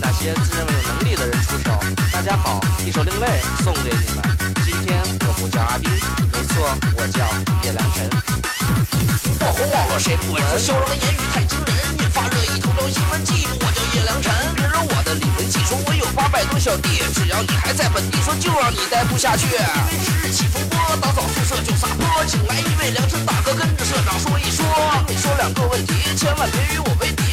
那些自认为有能力的人出手。大家好，一首《另类》送给你们。今天我不叫阿斌，没错，我叫叶良辰。爆红网络谁不闻？嚣张的言语太惊人，引发热议头条新闻。记住，我叫叶良辰，别惹我的理论技术。我有八百多小弟，只要你还在本地，说就让你待不下去。因为是日起风波，打扫宿舍就撒泼，请来一位良辰大哥，跟着社长说一说。你说两个问题，千万别与我为敌。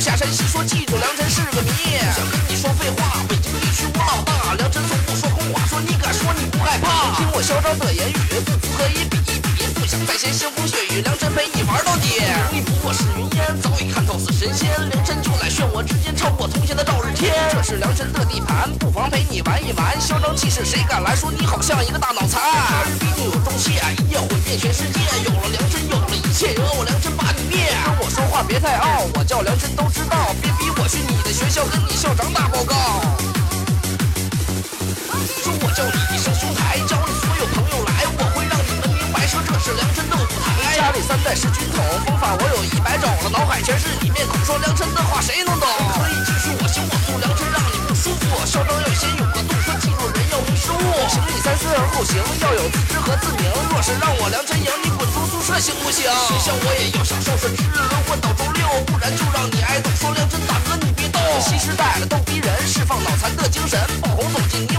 下山西，说记住良辰是个谜。想跟你说废话，北京地区我老大，良辰从不说空话，说你敢说你不害怕。听我嚣张的言语，不服可以比一比，不想再现腥风血雨，良辰陪你玩到底。你不过是云烟，早已看透似神仙，良辰就来炫我之间超过从前的赵日天。这是良辰的地盘，不妨陪你玩一玩，嚣张气势谁敢来说你好像一个大脑残？他日必定有重谢，一夜毁灭全世界。有了良辰，有了一切，惹我别太傲，我叫梁真都知道，别逼我去你的学校跟你校长打报告。说我叫你一声兄台，叫你所有朋友来，我会让你们明白，说这是梁真的舞台。家里三代是军统，方法我有一百种了，脑海全是要有自知和自明。若是让我梁晨赢，你滚出宿舍行不行？学校我也要享受，是值日轮换到周六，不然就让你挨揍。说梁晨大哥你别动，新时代的逗逼人，释放脑残的精神，爆红走进你。